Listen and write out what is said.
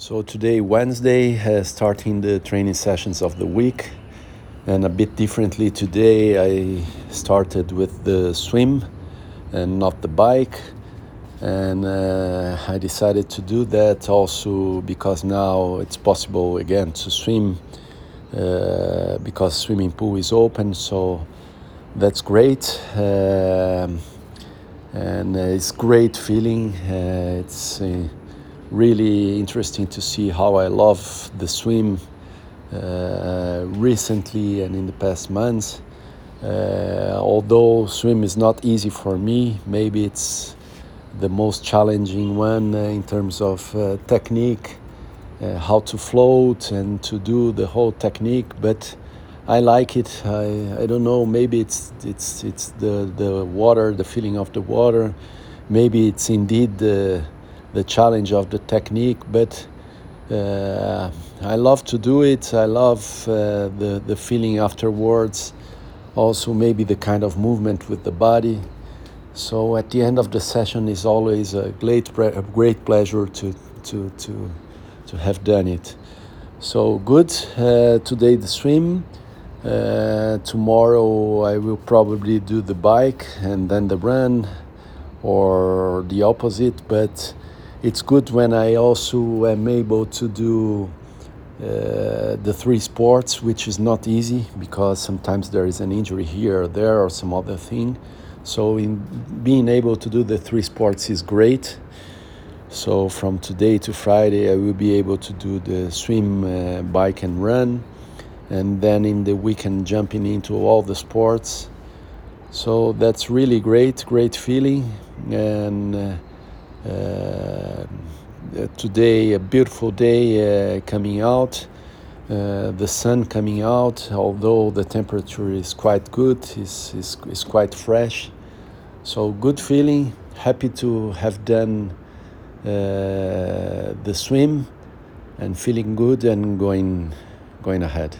So today, Wednesday, uh, starting the training sessions of the week, and a bit differently today, I started with the swim and not the bike, and uh, I decided to do that also because now it's possible again to swim uh, because swimming pool is open, so that's great. Um, and uh, it's great feeling. Uh, it's uh, really interesting to see how I love the swim uh, recently and in the past months. Uh, although swim is not easy for me, maybe it's the most challenging one uh, in terms of uh, technique, uh, how to float and to do the whole technique. But I like it. I, I don't know. Maybe it's it's it's the the water, the feeling of the water. Maybe it's indeed the the challenge of the technique, but uh, I love to do it. I love uh, the the feeling afterwards. Also, maybe the kind of movement with the body. So at the end of the session is always a great a great pleasure to to to to have done it. So good. Uh, today the swim. Uh, tomorrow I will probably do the bike and then the run, or the opposite. But it's good when I also am able to do uh, the three sports, which is not easy because sometimes there is an injury here or there or some other thing. So, in being able to do the three sports is great. So, from today to Friday, I will be able to do the swim, uh, bike, and run, and then in the weekend, jumping into all the sports. So, that's really great, great feeling. And uh, today, a beautiful day uh, coming out. Uh, the sun coming out, although the temperature is quite good, is, is, is quite fresh. So, good feeling, happy to have done uh, the swim and feeling good and going, going ahead.